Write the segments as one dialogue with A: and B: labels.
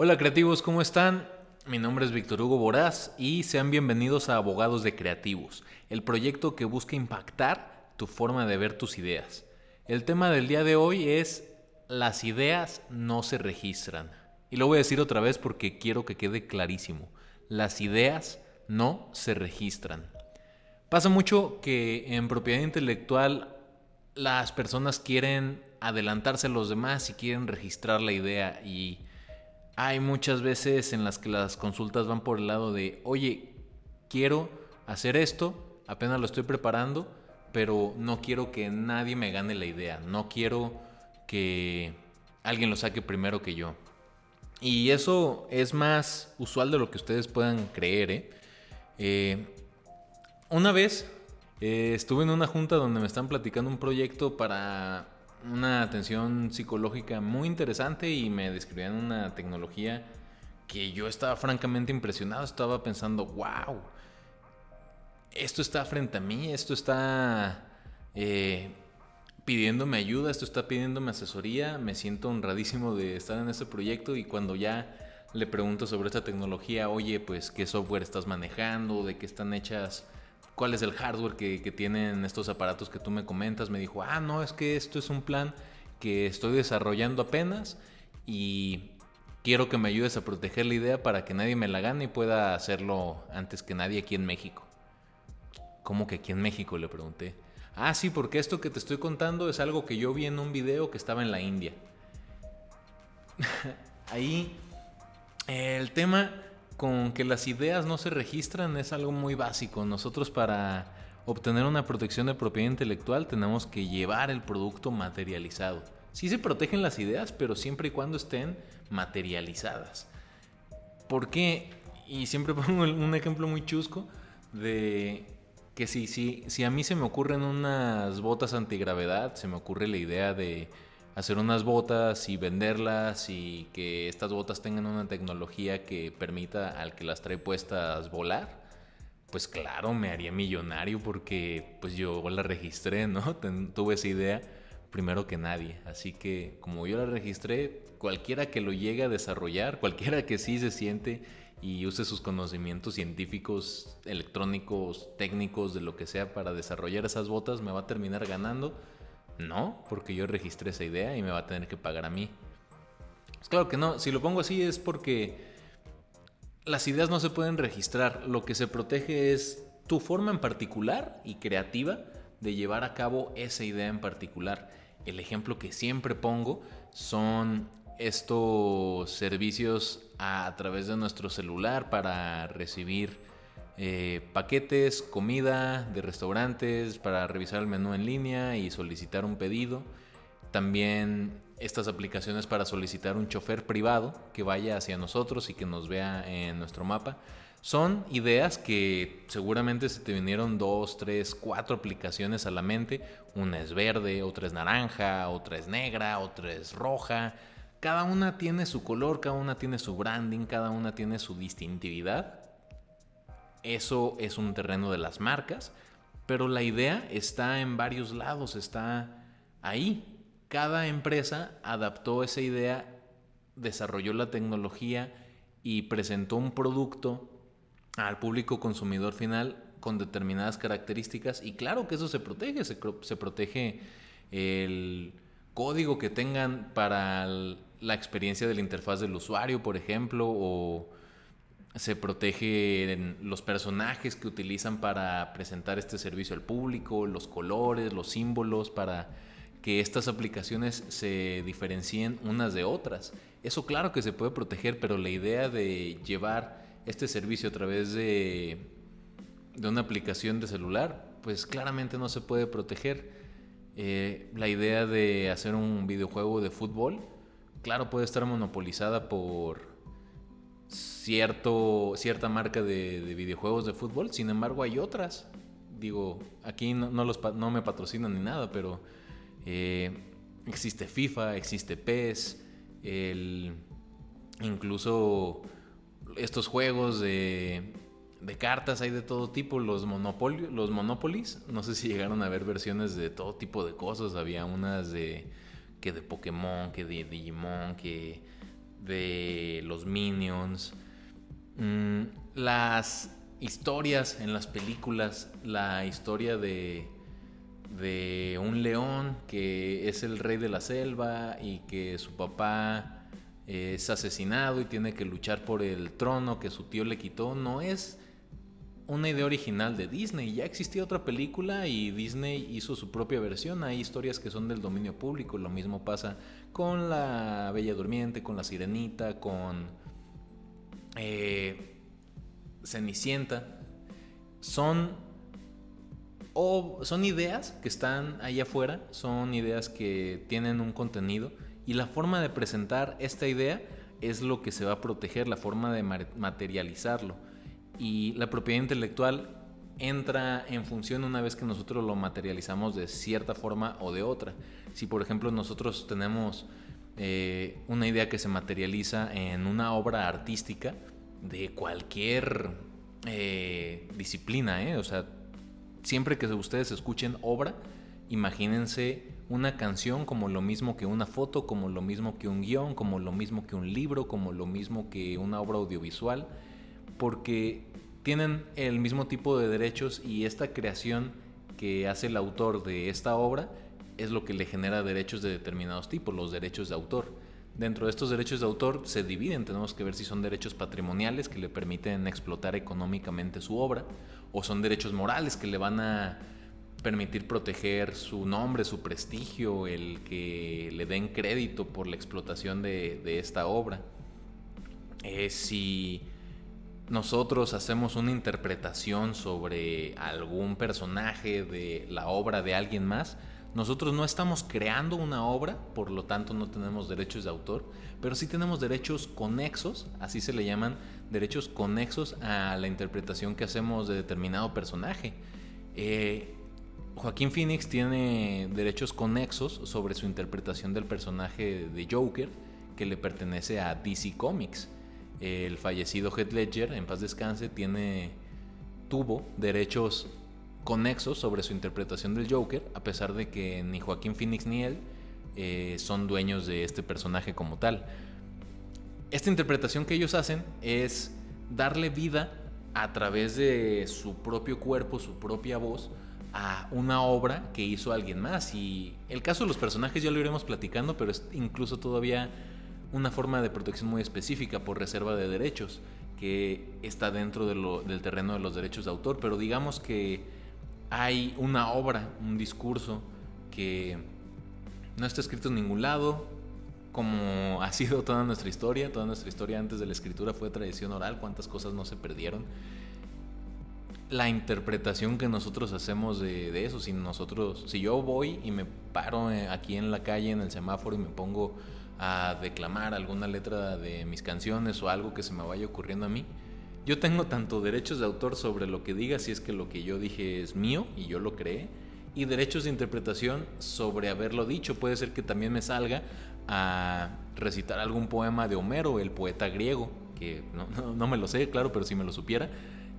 A: Hola creativos, ¿cómo están? Mi nombre es Víctor Hugo Boraz y sean bienvenidos a Abogados de Creativos, el proyecto que busca impactar tu forma de ver tus ideas. El tema del día de hoy es las ideas no se registran. Y lo voy a decir otra vez porque quiero que quede clarísimo. Las ideas no se registran. Pasa mucho que en propiedad intelectual las personas quieren adelantarse a los demás y quieren registrar la idea y hay muchas veces en las que las consultas van por el lado de, oye, quiero hacer esto, apenas lo estoy preparando, pero no quiero que nadie me gane la idea, no quiero que alguien lo saque primero que yo. Y eso es más usual de lo que ustedes puedan creer. ¿eh? Eh, una vez eh, estuve en una junta donde me están platicando un proyecto para una atención psicológica muy interesante y me describían una tecnología que yo estaba francamente impresionado. Estaba pensando, wow, esto está frente a mí, esto está eh, pidiéndome ayuda, esto está pidiéndome asesoría. Me siento honradísimo de estar en este proyecto y cuando ya le pregunto sobre esta tecnología, oye, pues qué software estás manejando, de qué están hechas cuál es el hardware que, tienen estos aparatos que tú me comentas. Me dijo, ah, no, es que esto es un plan que estoy desarrollando apenas y quiero que me ayudes a proteger la idea para que nadie me la gane y pueda hacerlo antes que nadie aquí en México. ¿Cómo que aquí en México? Le pregunté. Ah, sí, porque esto que te estoy contando es algo que yo vi en un video que estaba en la India. Ahí el tema con que las ideas no se registran es algo muy básico. Nosotros para obtener una protección de propiedad intelectual tenemos que llevar el producto materializado. Sí se protegen las ideas, pero siempre y cuando estén materializadas. ¿Por qué? Y siempre pongo un ejemplo muy chusco de que si, si, si a mí se me ocurren unas botas antigravedad, se me ocurre la idea de hacer unas botas y venderlas y que estas botas tengan una tecnología que permita al que las trae puestas volar, pues claro, me haría millonario porque pues yo la registré, ¿no? tuve esa idea primero que nadie. Así que como yo la registré, cualquiera que lo llegue a desarrollar, cualquiera que sí se siente y use sus conocimientos científicos, electrónicos, técnicos, de lo que sea para desarrollar esas botas, me va a terminar ganando no, porque yo registré esa idea y me va a tener que pagar a mí. Es claro que no, si lo pongo así es porque las ideas no se pueden registrar. Lo que se protege es tu forma en particular y creativa de llevar a cabo esa idea en particular. El ejemplo que siempre pongo son estos servicios a través de nuestro celular para recibir eh, paquetes, comida de restaurantes para revisar el menú en línea y solicitar un pedido. También estas aplicaciones para solicitar un chofer privado que vaya hacia nosotros y que nos vea en nuestro mapa. Son ideas que seguramente se te vinieron dos, tres, cuatro aplicaciones a la mente. Una es verde, otra es naranja, otra es negra, otra es roja. Cada una tiene su color, cada una tiene su branding, cada una tiene su distintividad. Eso es un terreno de las marcas, pero la idea está en varios lados, está ahí. Cada empresa adaptó esa idea, desarrolló la tecnología y presentó un producto al público consumidor final con determinadas características y claro que eso se protege, se, protege el código que tengan para la experiencia de la interfaz del usuario, por ejemplo, o se protegen los personajes que utilizan para presentar este servicio al público, los colores, los símbolos, para que estas aplicaciones se diferencien unas de otras. Eso claro que se puede proteger, pero la idea de llevar este servicio a través de, de una aplicación de celular, pues claramente no se puede proteger. Eh, la idea de hacer un videojuego de fútbol, claro, puede estar monopolizada por cierto, cierta marca de, videojuegos de fútbol, sin embargo hay otras. Digo, aquí no, los, no me patrocinan ni nada, pero eh, existe FIFA, existe PES, el, incluso estos juegos de, de, cartas hay de todo tipo, los, monopolios, los Monopolies, no sé si llegaron a ver versiones de todo tipo de cosas, había unas de que de Pokémon, que de Digimon, que de los Minions, mm, las historias en las películas, la historia de, de un león que es el rey de la selva y que su papá es asesinado y tiene que luchar por el trono que su tío le quitó, no es una idea original de Disney. Ya existía otra película y Disney hizo su propia versión. Hay historias que son del dominio público. Lo mismo pasa con la Bella Durmiente, con la Sirenita, con eh, Cenicienta. Son, o, son ideas que están ahí afuera, son ideas que tienen un contenido y la forma de presentar esta idea es lo que se va a proteger, la forma de materializarlo y la propiedad intelectual entra en función una vez que nosotros lo materializamos de cierta forma o de otra. Si por ejemplo nosotros tenemos eh, una idea que se materializa en una obra artística de cualquier eh, disciplina, ¿eh? o sea, siempre que ustedes escuchen obra, imagínense una canción como lo mismo que una foto, como lo mismo que un guion, como lo mismo que un libro, como lo mismo que una obra audiovisual porque tienen el mismo tipo de derechos y esta creación que hace el autor de esta obra es lo que le genera derechos de determinados tipos, los derechos de autor. Dentro de estos derechos de autor se dividen, tenemos que ver si son derechos patrimoniales que le permiten explotar económicamente su obra o son derechos morales que le van a permitir proteger su nombre, su prestigio, el que le den crédito por la explotación de, esta obra. Eh, si nosotros hacemos una interpretación sobre algún personaje de la obra de alguien más, nosotros no estamos creando una obra, por lo tanto no tenemos derechos de autor, pero sí tenemos derechos conexos, así se le llaman, derechos conexos a la interpretación que hacemos de determinado personaje. Eh, Joaquín Phoenix tiene derechos conexos sobre su interpretación del personaje de Joker, que le pertenece a DC Comics el fallecido Heath Ledger, en paz descanse, tiene, tuvo derechos conexos sobre su interpretación del Joker, a pesar de que ni Joaquín Phoenix ni él eh, son dueños de este personaje como tal. Esta interpretación que ellos hacen es darle vida a través de su propio cuerpo, su propia voz, a una obra que hizo alguien más. Y el caso de los personajes ya lo iremos platicando, pero es incluso todavía una forma de protección muy específica por reserva de derechos que está dentro del terreno de los derechos de autor, pero digamos que hay una obra, un discurso que no está escrito en ningún lado, como ha sido toda nuestra historia, toda nuestra historia antes de la escritura fue tradición oral, cuántas cosas no se perdieron. La interpretación que nosotros hacemos de, de eso, si nosotros, si yo voy y me paro eh, aquí en la calle, en el semáforo y me pongo a declamar alguna letra de mis canciones o algo que se me vaya ocurriendo a mí, yo tengo tanto derechos de autor sobre lo que diga si es que lo que yo dije es mío y yo lo creé, y derechos de interpretación sobre haberlo dicho. Puede ser que también me salga a recitar algún poema de Homero, el poeta griego, que no, no me lo sé, claro, pero si me lo supiera,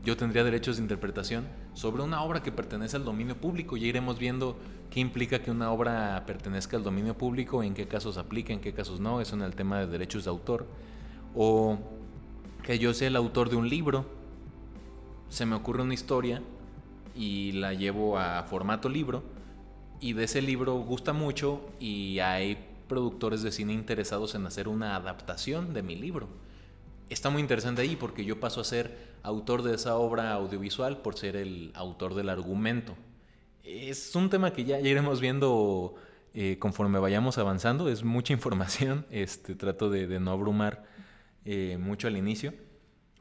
A: yo tendría derechos de interpretación sobre una obra que pertenece al dominio público. Ya iremos viendo qué implica que una obra pertenezca al dominio público, en qué casos aplica, en qué casos no. Eso en el tema de derechos de autor. O que yo sea el autor de un libro, se me ocurre una historia y la llevo a formato libro y de ese libro gusta mucho y hay productores de cine interesados en hacer una adaptación de mi libro está muy interesante ahí porque yo paso a ser autor de esa obra audiovisual por ser el autor del argumento. Es un tema que ya, iremos viendo eh, conforme vayamos avanzando, es mucha información, este, trato de, no abrumar eh, mucho al inicio,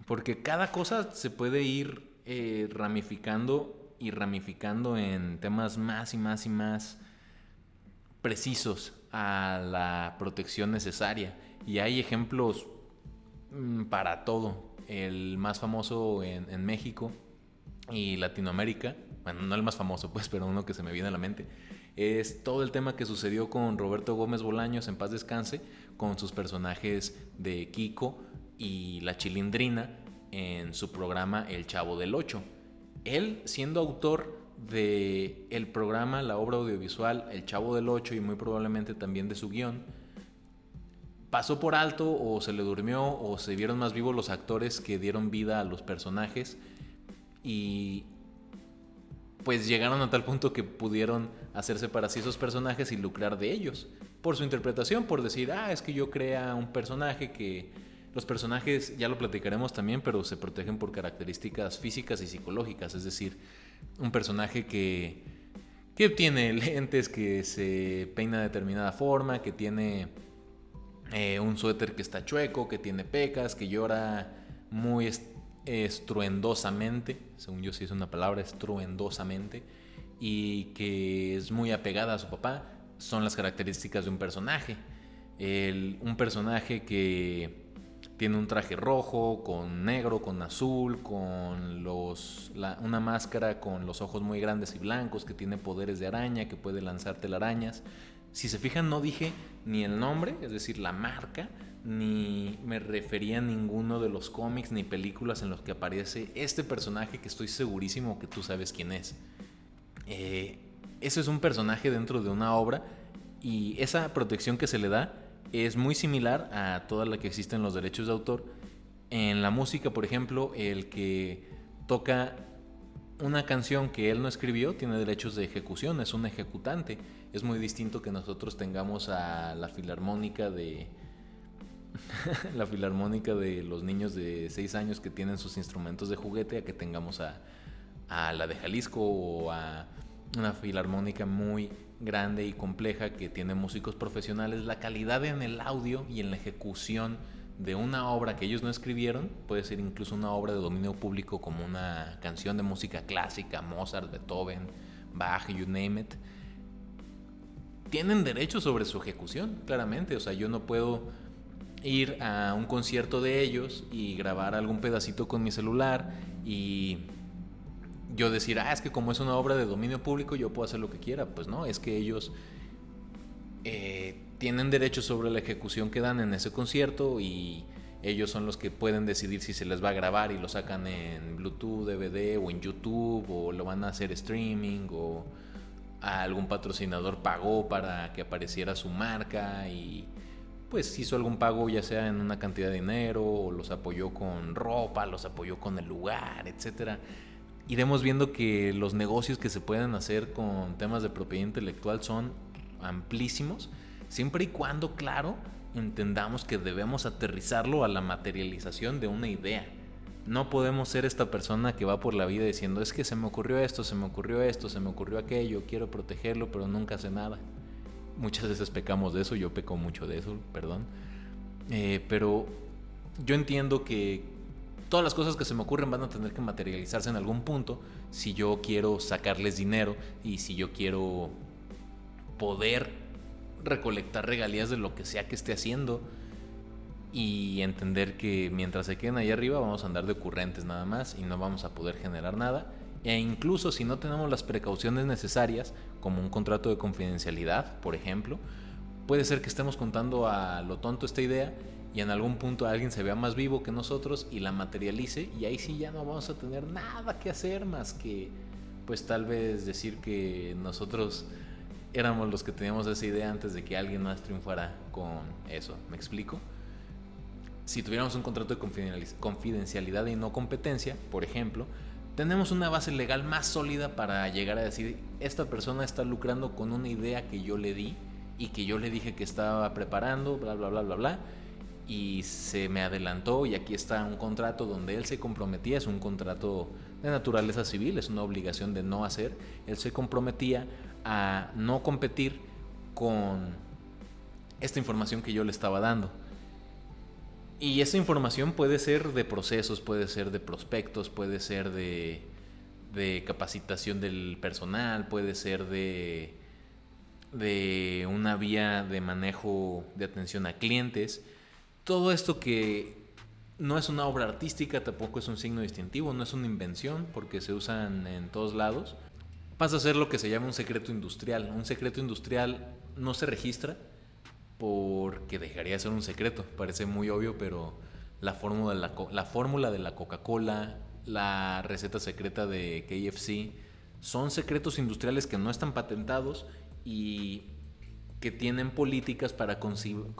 A: porque cada cosa se puede ir eh, ramificando y ramificando en temas más y más y más precisos a la protección necesaria. Y hay ejemplos para todo. El más famoso en, México y Latinoamérica, bueno, no el más famoso, pues, pero uno que se me viene a la mente, es todo el tema que sucedió con Roberto Gómez Bolaños en paz descanse, con sus personajes de Kiko y la Chilindrina en su programa El Chavo del Ocho. Él, siendo autor de el programa, la obra audiovisual El Chavo del Ocho y muy probablemente también de su guion, pasó por alto o se le durmió o se vieron más vivos los actores que dieron vida a los personajes y pues llegaron a tal punto que pudieron hacerse para sí esos personajes y lucrar de ellos por su interpretación, por decir, ah, es que yo crea un personaje que los personajes, ya lo platicaremos también, pero se protegen por características físicas y psicológicas, es decir, un personaje que, que tiene lentes, que se peina de determinada forma, que tiene eh, un suéter que está chueco, que tiene pecas, que llora muy estruendosamente, según yo sí es una palabra, estruendosamente, y que es muy apegada a su papá, son las características de un personaje. un personaje que tiene un traje rojo, con negro, con azul, con los, una máscara con los ojos muy grandes y blancos, que tiene poderes de araña, que puede lanzar telarañas. Si se fijan, no dije ni el nombre, es decir, la marca, ni me refería a ninguno de los cómics ni películas en los que aparece este personaje que estoy segurísimo que tú sabes quién es. Eh, ese es un personaje dentro de una obra y esa protección que se le da es muy similar a toda la que existe en los derechos de autor. En la música, por ejemplo, el que toca una canción que él no escribió tiene derechos de ejecución, es un ejecutante. Es muy distinto que nosotros tengamos a la filarmónica de la filarmónica de los niños de 6 años que tienen sus instrumentos de juguete a que tengamos a, a la de Jalisco o a una filarmónica muy grande y compleja que tiene músicos profesionales, la calidad en el audio y en la ejecución de una obra que ellos no escribieron, puede ser incluso una obra de dominio público como una canción de música clásica, Mozart, Beethoven, Bach, you name it, tienen derecho sobre su ejecución, claramente. O sea, yo no puedo ir a un concierto de ellos y grabar algún pedacito con mi celular y yo decir, ah, es que como es una obra de dominio público, yo puedo hacer lo que quiera. Pues no, es que ellos eh, tienen derecho sobre la ejecución que dan en ese concierto y ellos son los que pueden decidir si se les va a grabar y lo sacan en Bluetooth, DVD o en YouTube o lo van a hacer streaming o algún patrocinador pagó para que apareciera su marca y pues hizo algún pago ya sea en una cantidad de dinero o los apoyó con ropa, los apoyó con el lugar, etcétera. Iremos viendo que los negocios que se pueden hacer con temas de propiedad intelectual son amplísimos, siempre y cuando, claro, entendamos que debemos aterrizarlo a la materialización de una idea. No podemos ser esta persona que va por la vida diciendo, es que se me ocurrió esto, se me ocurrió esto, se me ocurrió aquello, quiero protegerlo, pero nunca hace nada. Muchas veces pecamos de eso, yo peco mucho de eso, perdón. Eh, pero yo entiendo que todas las cosas que se me ocurren van a tener que materializarse en algún punto si yo quiero sacarles dinero y si yo quiero poder recolectar regalías de lo que sea que esté haciendo y entender que mientras se queden ahí arriba vamos a andar de ocurrentes nada más y no vamos a poder generar nada. E incluso si no tenemos las precauciones necesarias como un contrato de confidencialidad por ejemplo puede ser que estemos contando a lo tonto esta idea y en algún punto alguien se vea más vivo que nosotros y la materialice y ahí sí ya no vamos a tener nada que hacer más que pues tal vez decir que nosotros éramos los que teníamos esa idea antes de que alguien más triunfara con eso. ¿Me explico? Si tuviéramos un contrato de confidencialidad y no competencia, por ejemplo, tenemos una base legal más sólida para llegar a decir, esta persona está lucrando con una idea que yo le di y que yo le dije que estaba preparando, bla, bla, bla, bla, bla y se me adelantó y aquí está un contrato donde él se comprometía, es un contrato de naturaleza civil, es una obligación de no hacer, él se comprometía a no competir con esta información que yo le estaba dando. Y esa información puede ser de procesos, puede ser de prospectos, puede ser de, de capacitación del personal, puede ser de, de una vía de manejo de atención a clientes todo esto que no es una obra artística, tampoco es un signo distintivo, no es una invención, porque se usan en todos lados, pasa a ser lo que se llama un secreto industrial. Un secreto industrial no se registra porque dejaría de ser un secreto, parece muy obvio, pero la fórmula de la, la, fórmula de la Coca-Cola, la receta secreta de KFC, son secretos industriales que no están patentados y que tienen políticas para,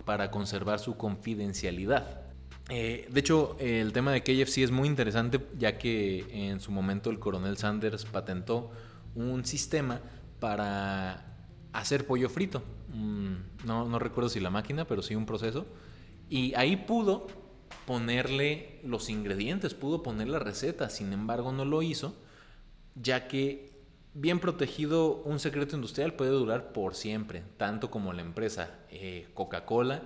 A: para conservar su confidencialidad. Eh, de hecho, el tema de KFC es muy interesante ya que en su momento el coronel Sanders patentó un sistema para hacer pollo frito. Mm, no, recuerdo si la máquina, pero sí un proceso. Y ahí pudo ponerle los ingredientes, pudo poner la receta, sin embargo no lo hizo, ya que bien protegido un secreto industrial puede durar por siempre, tanto como la empresa eh, Coca-Cola.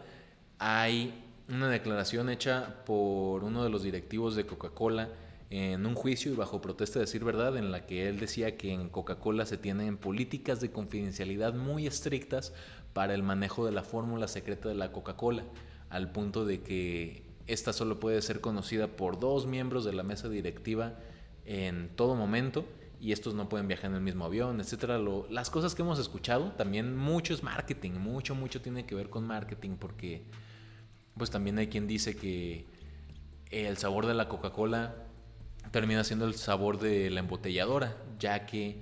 A: Hay una declaración hecha por uno de los directivos de Coca-Cola en un juicio y bajo protesta de decir verdad, en la que él decía que en Coca-Cola se tienen políticas de confidencialidad muy estrictas para el manejo de la fórmula secreta de la Coca-Cola, al punto de que esta solo puede ser conocida por dos miembros de la mesa directiva en todo momento y estos no pueden viajar en el mismo avión, etcétera. las cosas que hemos escuchado, también mucho es marketing, mucho, mucho tiene que ver con marketing porque pues también hay quien dice que el sabor de la Coca-Cola termina siendo el sabor de la embotelladora, ya que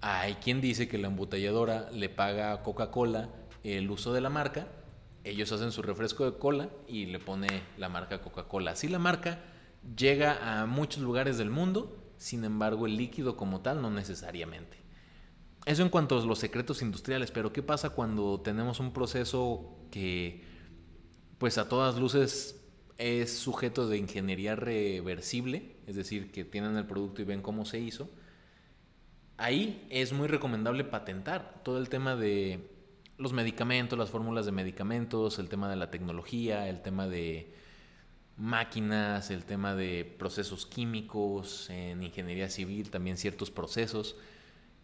A: hay quien dice que la embotelladora le paga a Coca-Cola el uso de la marca, ellos hacen su refresco de cola y le pone la marca Coca-Cola. Así la marca llega a muchos lugares del mundo, sin embargo el líquido como tal no necesariamente. Eso en cuanto a los secretos industriales, pero ¿qué pasa cuando tenemos un proceso que pues a todas luces es sujeto de ingeniería reversible, es decir, que tienen el producto y ven cómo se hizo, ahí es muy recomendable patentar todo el tema de los medicamentos, las fórmulas de medicamentos, el tema de la tecnología, el tema de máquinas, el tema de procesos químicos, en ingeniería civil también ciertos procesos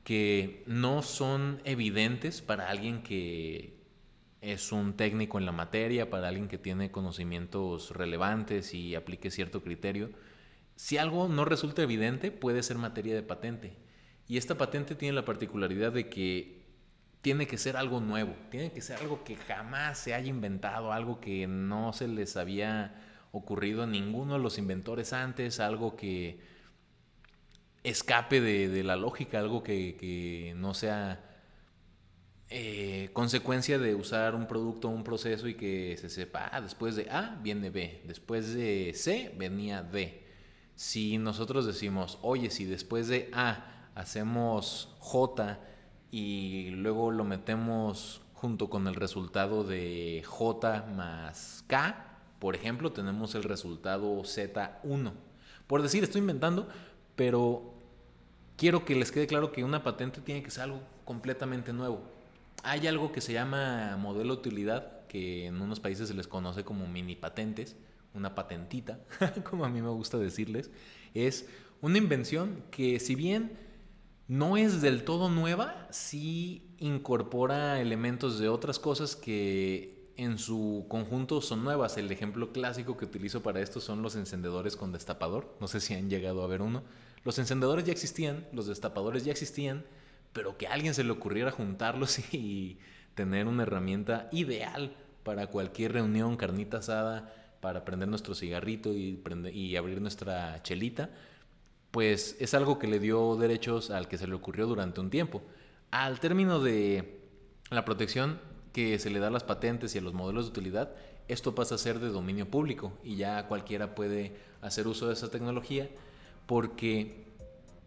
A: que no son evidentes para alguien que es un técnico en la materia, para alguien que tiene conocimientos relevantes y aplique cierto criterio. Si algo no resulta evidente, puede ser materia de patente. Y esta patente tiene la particularidad de que tiene que ser algo nuevo, tiene que ser algo que jamás se haya inventado, algo que no se les había ocurrido a ninguno de los inventores antes, algo que escape de, la lógica, algo que no sea eh, consecuencia de usar un producto o un proceso y que se sepa, ah, después de A viene B, después de C venía D. Si nosotros decimos, oye, si después de A hacemos J y luego lo metemos junto con el resultado de J más K, por ejemplo, tenemos el resultado Z1. Por decir, estoy inventando, pero quiero que les quede claro que una patente tiene que ser algo completamente nuevo hay algo que se llama modelo de utilidad, que en unos países se les conoce como mini patentes, una patentita, como a mí me gusta decirles. Es una invención que si bien no es del todo nueva, sí incorpora elementos de otras cosas que en su conjunto son nuevas. El ejemplo clásico que utilizo para esto son los encendedores con destapador. No sé si han llegado a ver uno. Los encendedores ya existían, los destapadores ya existían, pero que a alguien se le ocurriera juntarlos y tener una herramienta ideal para cualquier reunión, carnita asada, para prender nuestro cigarrito y, y abrir nuestra chelita, pues es algo que le dio derechos al que se le ocurrió durante un tiempo. Al término de la protección que se le da a las patentes y a los modelos de utilidad, esto pasa a ser de dominio público y ya cualquiera puede hacer uso de esa tecnología porque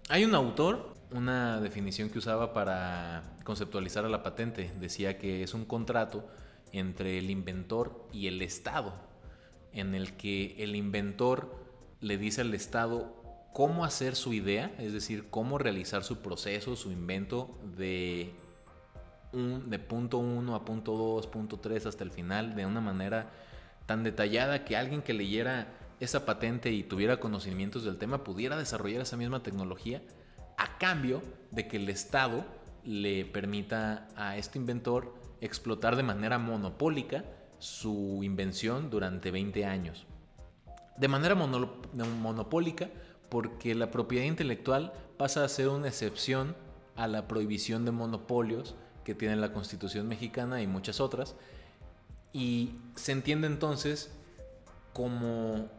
A: hay un autor una definición que usaba para conceptualizar a la patente. Decía que es un contrato entre el inventor y el Estado, en el que el inventor le dice al Estado cómo hacer su idea, es decir, cómo realizar su proceso, su invento de, un, de punto 1 a punto 2, punto 3 hasta el final, de una manera tan detallada que alguien que leyera esa patente y tuviera conocimientos del tema pudiera desarrollar esa misma tecnología a cambio de que el Estado le permita a este inventor explotar de manera monopólica su invención durante 20 años. De manera monopólica porque la propiedad intelectual pasa a ser una excepción a la prohibición de monopolios que tiene la Constitución mexicana y muchas otras. Y se entiende entonces como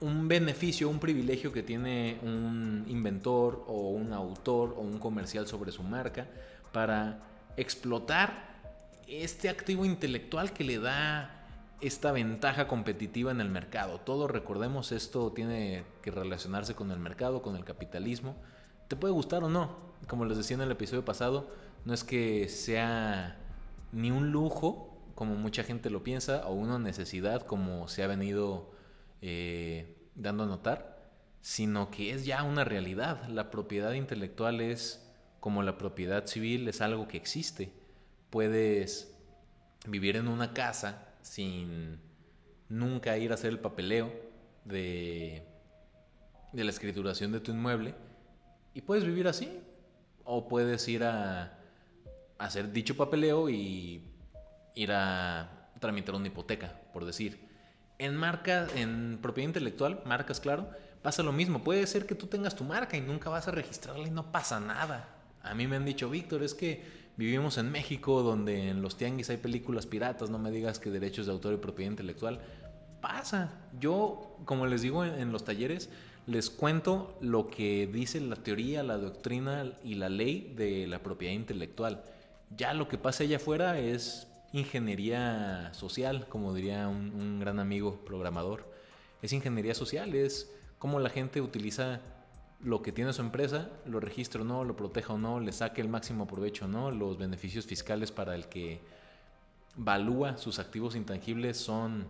A: un beneficio, un privilegio que tiene un inventor o un autor o un comercial sobre su marca para explotar este activo intelectual que le da esta ventaja competitiva en el mercado. Todo, recordemos, esto tiene que relacionarse con el mercado, con el capitalismo. Te puede gustar o no. Como les decía en el episodio pasado, no es que sea ni un lujo, como mucha gente lo piensa, o una necesidad, como se ha venido eh, dando a notar, sino que es ya una realidad. La propiedad intelectual es como la propiedad civil, es algo que existe. Puedes vivir en una casa sin nunca ir a hacer el papeleo de, de la escrituración de tu inmueble y puedes vivir así. O puedes ir a, hacer dicho papeleo y ir a tramitar una hipoteca, por decir. En marca, en propiedad intelectual, marcas, claro, pasa lo mismo. Puede ser que tú tengas tu marca y nunca vas a registrarla y no pasa nada. A mí me han dicho, Víctor, es que vivimos en México donde en los tianguis hay películas piratas, no me digas que derechos de autor y propiedad intelectual. Pasa. Yo, como les digo en, los talleres, les cuento lo que dice la teoría, la doctrina y la ley de la propiedad intelectual. Ya lo que pasa allá afuera es ingeniería social, como diría un, gran amigo programador. Es ingeniería social, es cómo la gente utiliza lo que tiene su empresa, lo registre o no, lo proteja o no, le saque el máximo provecho o no, los beneficios fiscales para el que valúa sus activos intangibles son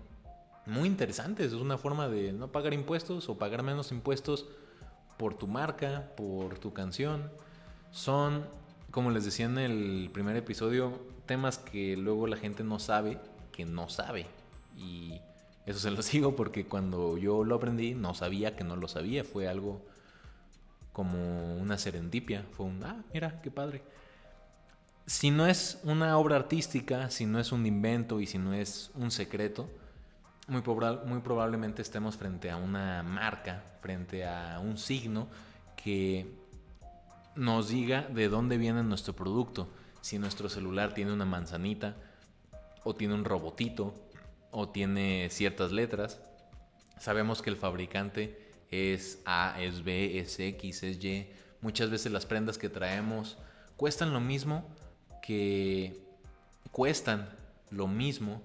A: muy interesantes. Es una forma de no pagar impuestos o pagar menos impuestos por tu marca, por tu canción. Son, como les decía en el primer episodio, temas que luego la gente no sabe que no sabe. Y eso se lo sigo porque cuando yo lo aprendí no sabía que no lo sabía. Fue algo como una serendipia. Fue un, ah, mira, qué padre. Si no es una obra artística, si no es un invento y si no es un secreto, muy, muy probablemente estemos frente a una marca, frente a un signo que nos diga de dónde viene nuestro producto. Si nuestro celular tiene una manzanita, o tiene un robotito, o tiene ciertas letras, sabemos que el fabricante es A, es B, es X, es Y. Muchas veces las prendas que traemos cuestan lo mismo que cuestan lo mismo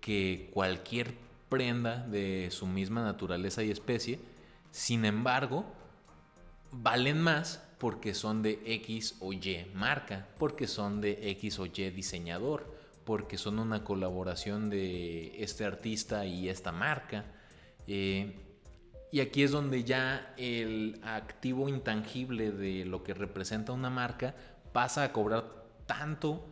A: que cualquier prenda de su misma naturaleza y especie. Sin embargo, valen más porque son de X o Y marca, porque son de X o Y diseñador, porque son una colaboración de este artista y esta marca. Eh, y aquí es donde ya el activo intangible de lo que representa una marca pasa a cobrar tanto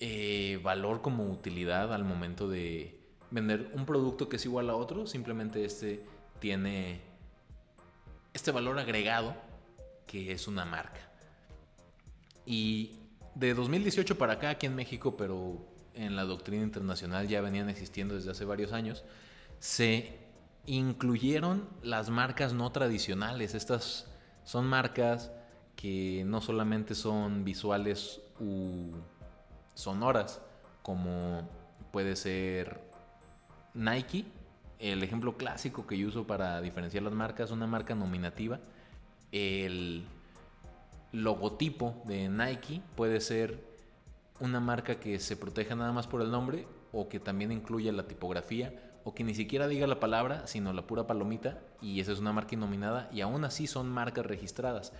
A: eh, valor como utilidad al momento de vender un producto que es igual a otro. Simplemente este tiene este valor agregado que es una marca. Y de 2018 para acá aquí en México, pero en la doctrina internacional ya venían existiendo desde hace varios años, se incluyeron las marcas no tradicionales. Estas son marcas que no solamente son visuales u sonoras, como puede ser Nike. El ejemplo clásico que yo uso para diferenciar las marcas, una marca nominativa. El logotipo de Nike puede ser una marca que se proteja nada más por el nombre o que también incluya la tipografía o que ni siquiera diga la palabra, sino la pura palomita, y esa es una marca innominada, y aún así son marcas registradas.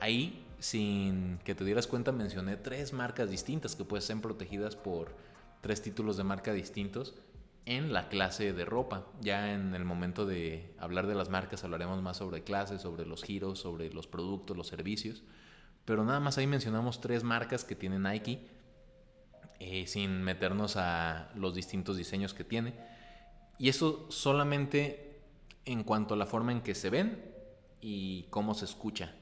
A: Ahí, sin que te dieras cuenta, mencioné tres marcas distintas que pueden ser protegidas por tres títulos de marca distintos en la clase de ropa. Ya en el momento de hablar de las marcas hablaremos más sobre clases, sobre los giros, sobre los productos, los servicios. Pero nada más ahí mencionamos tres marcas que tiene Nike, eh, sin meternos a los distintos diseños que tiene. Y eso solamente en cuanto a la forma en que se ven y cómo se escucha.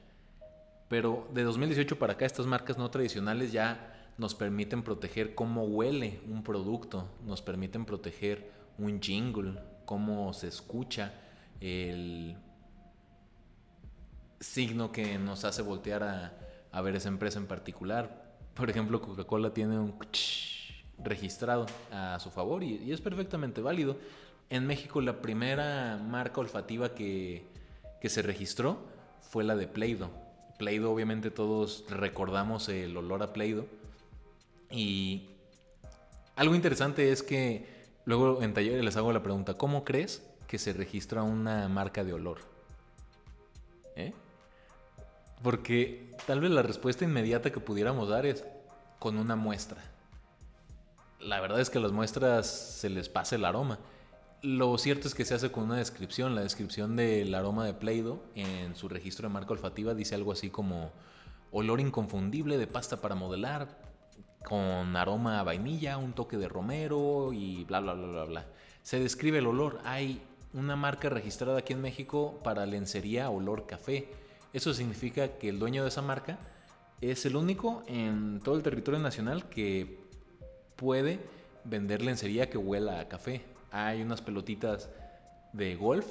A: Pero de 2018 para acá estas marcas no tradicionales ya nos permiten proteger cómo huele un producto, nos permiten proteger un jingle, cómo se escucha, el signo que nos hace voltear a, ver esa empresa en particular. Por ejemplo, Coca-Cola tiene un registrado a su favor y, es perfectamente válido. En México la primera marca olfativa que, se registró fue la de Play-Doh. Play-Doh obviamente todos recordamos el olor a Play-Doh Y algo interesante es que luego en talleres les hago la pregunta, ¿cómo crees que se registra una marca de olor? ¿Eh? Porque tal vez la respuesta inmediata que pudiéramos dar es con una muestra. La verdad es que a las muestras se les pasa el aroma. Lo cierto es que se hace con una descripción. La descripción del aroma de Play-Doh en su registro de marca olfativa dice algo así como olor inconfundible de pasta para modelar, con aroma a vainilla, un toque de romero y bla, bla, bla, bla, bla. Se describe el olor. Hay una marca registrada aquí en México para lencería olor café. Eso significa que el dueño de esa marca es el único en todo el territorio nacional que puede vender lencería que huela a café. Hay unas pelotitas de golf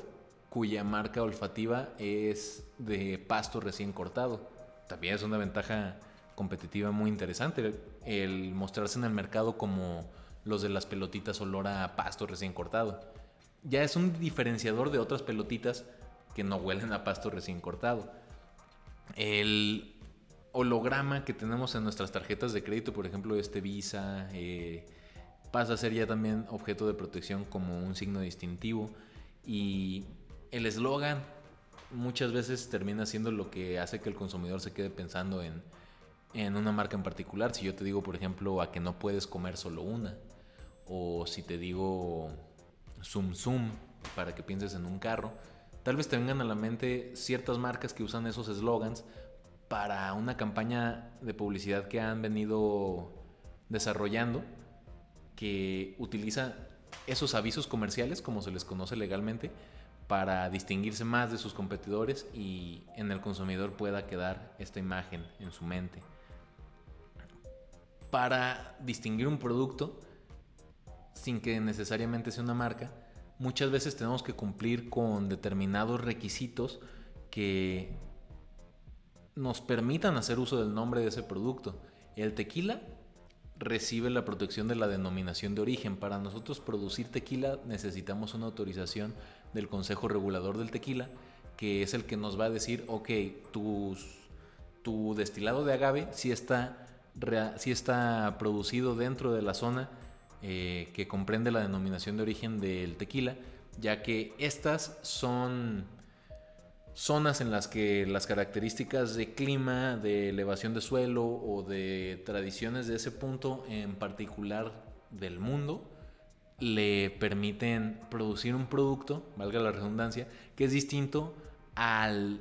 A: cuya marca olfativa es de pasto recién cortado. También es una ventaja competitiva muy interesante el mostrarse en el mercado como los de las pelotitas olor a pasto recién cortado. Ya es un diferenciador de otras pelotitas que no huelen a pasto recién cortado. El holograma que tenemos en nuestras tarjetas de crédito, por ejemplo, este Visa, eh, pasa a ser ya también objeto de protección como un signo distintivo. Y el eslogan muchas veces termina siendo lo que hace que el consumidor se quede pensando en, en una marca en particular. Si yo te digo, por ejemplo, a que no puedes comer solo una, o si te digo Zoom Zoom para que pienses en un carro, tal vez te vengan a la mente ciertas marcas que usan esos eslogans para una campaña de publicidad que han venido desarrollando que utiliza esos avisos comerciales, como se les conoce legalmente, para distinguirse más de sus competidores y en el consumidor pueda quedar esta imagen en su mente para distinguir un producto sin que necesariamente sea una marca, muchas veces tenemos que cumplir con determinados requisitos que nos permitan hacer uso del nombre de ese producto. El tequila recibe la protección de la denominación de origen. Para nosotros producir tequila necesitamos una autorización del Consejo Regulador del Tequila, que es el que nos va a decir, ok, tu destilado de agave sí está si está producido dentro de la zona eh, que comprende la denominación de origen del tequila, ya que estas son zonas en las que las características de clima, de elevación de suelo o de tradiciones de ese punto en particular del mundo le permiten producir un producto, valga la redundancia, que es distinto al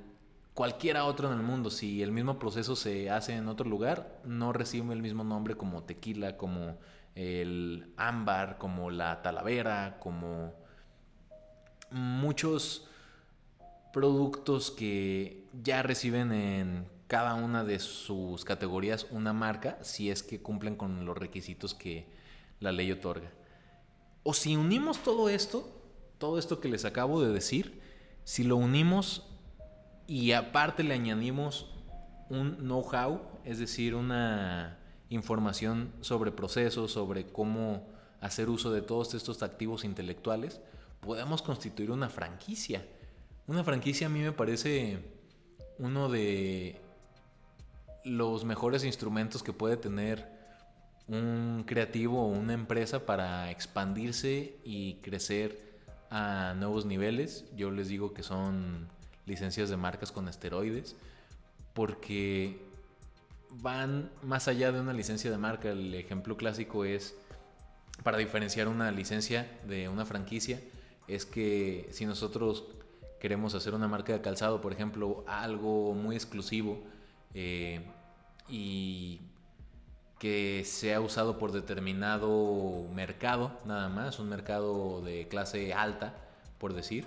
A: cualquiera otro en el mundo, si el mismo proceso se hace en otro lugar, no recibe el mismo nombre como tequila, como el ámbar, como la talavera, como muchos productos que ya reciben en cada una de sus categorías una marca si es que cumplen con los requisitos que la ley otorga. O si unimos todo esto, todo esto que les acabo de decir, si lo unimos y aparte le añadimos un know-how, es decir, una información sobre procesos, sobre cómo hacer uso de todos estos activos intelectuales, podemos constituir una franquicia. Una franquicia a mí me parece uno de los mejores instrumentos que puede tener un creativo o una empresa para expandirse y crecer a nuevos niveles. Yo les digo que son licencias de marcas con esteroides, porque van más allá de una licencia de marca. El ejemplo clásico es, para diferenciar una licencia de una franquicia, es que si nosotros queremos hacer una marca de calzado, por ejemplo, algo muy exclusivo eh, y que sea usado por determinado mercado, nada más, un mercado de clase alta, por decir,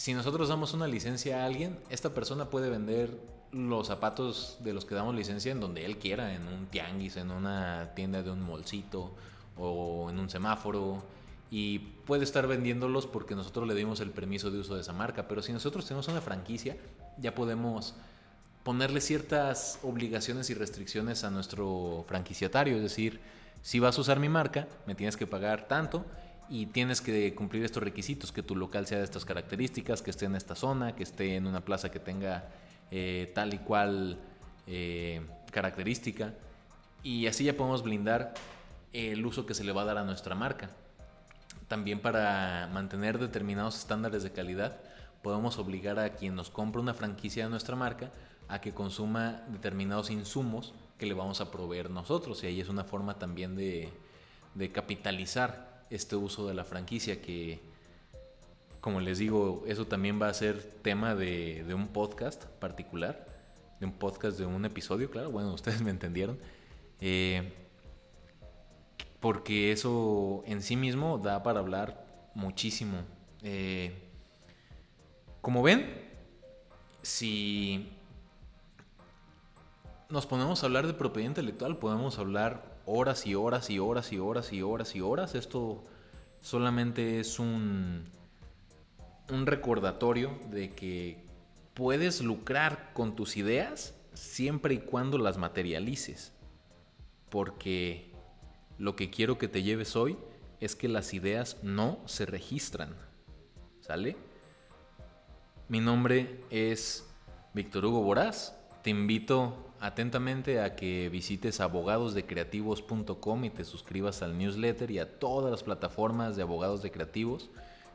A: si nosotros damos una licencia a alguien, esta persona puede vender los zapatos de los que damos licencia en donde él quiera, en un tianguis, en una tienda de un molcito o en un semáforo y puede estar vendiéndolos porque nosotros le dimos el permiso de uso de esa marca. Pero si nosotros tenemos una franquicia, ya podemos ponerle ciertas obligaciones y restricciones a nuestro franquiciatario. Es decir, si vas a usar mi marca, me tienes que pagar tanto y tienes que cumplir estos requisitos, que tu local sea de estas características, que esté en esta zona, que esté en una plaza que tenga eh, tal y cual eh, característica. Y así ya podemos blindar el uso que se le va a dar a nuestra marca. También para mantener determinados estándares de calidad, podemos obligar a quien nos compra una franquicia de nuestra marca a que consuma determinados insumos que le vamos a proveer nosotros. Y ahí es una forma también de, de capitalizar este uso de la franquicia que, como les digo, eso también va a ser tema de, un podcast particular, de un podcast de un episodio, claro, bueno, ustedes me entendieron. Eh, porque eso en sí mismo da para hablar muchísimo. Eh, como ven, si nos ponemos a hablar de propiedad intelectual, podemos hablar horas y horas y horas y horas y horas y horas. Esto solamente es un, un recordatorio de que puedes lucrar con tus ideas siempre y cuando las materialices. Porque lo que quiero que te lleves hoy es que las ideas no se registran. ¿Sale? Mi nombre es Víctor Hugo Boraz. Te invito atentamente a que visites abogadosdecreativos.com y te suscribas al newsletter y a todas las plataformas de abogados de creativos,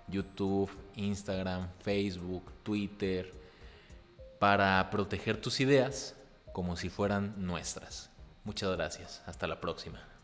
A: YouTube, Instagram, Facebook, Twitter, para proteger tus ideas como si fueran nuestras. Muchas gracias. Hasta la próxima.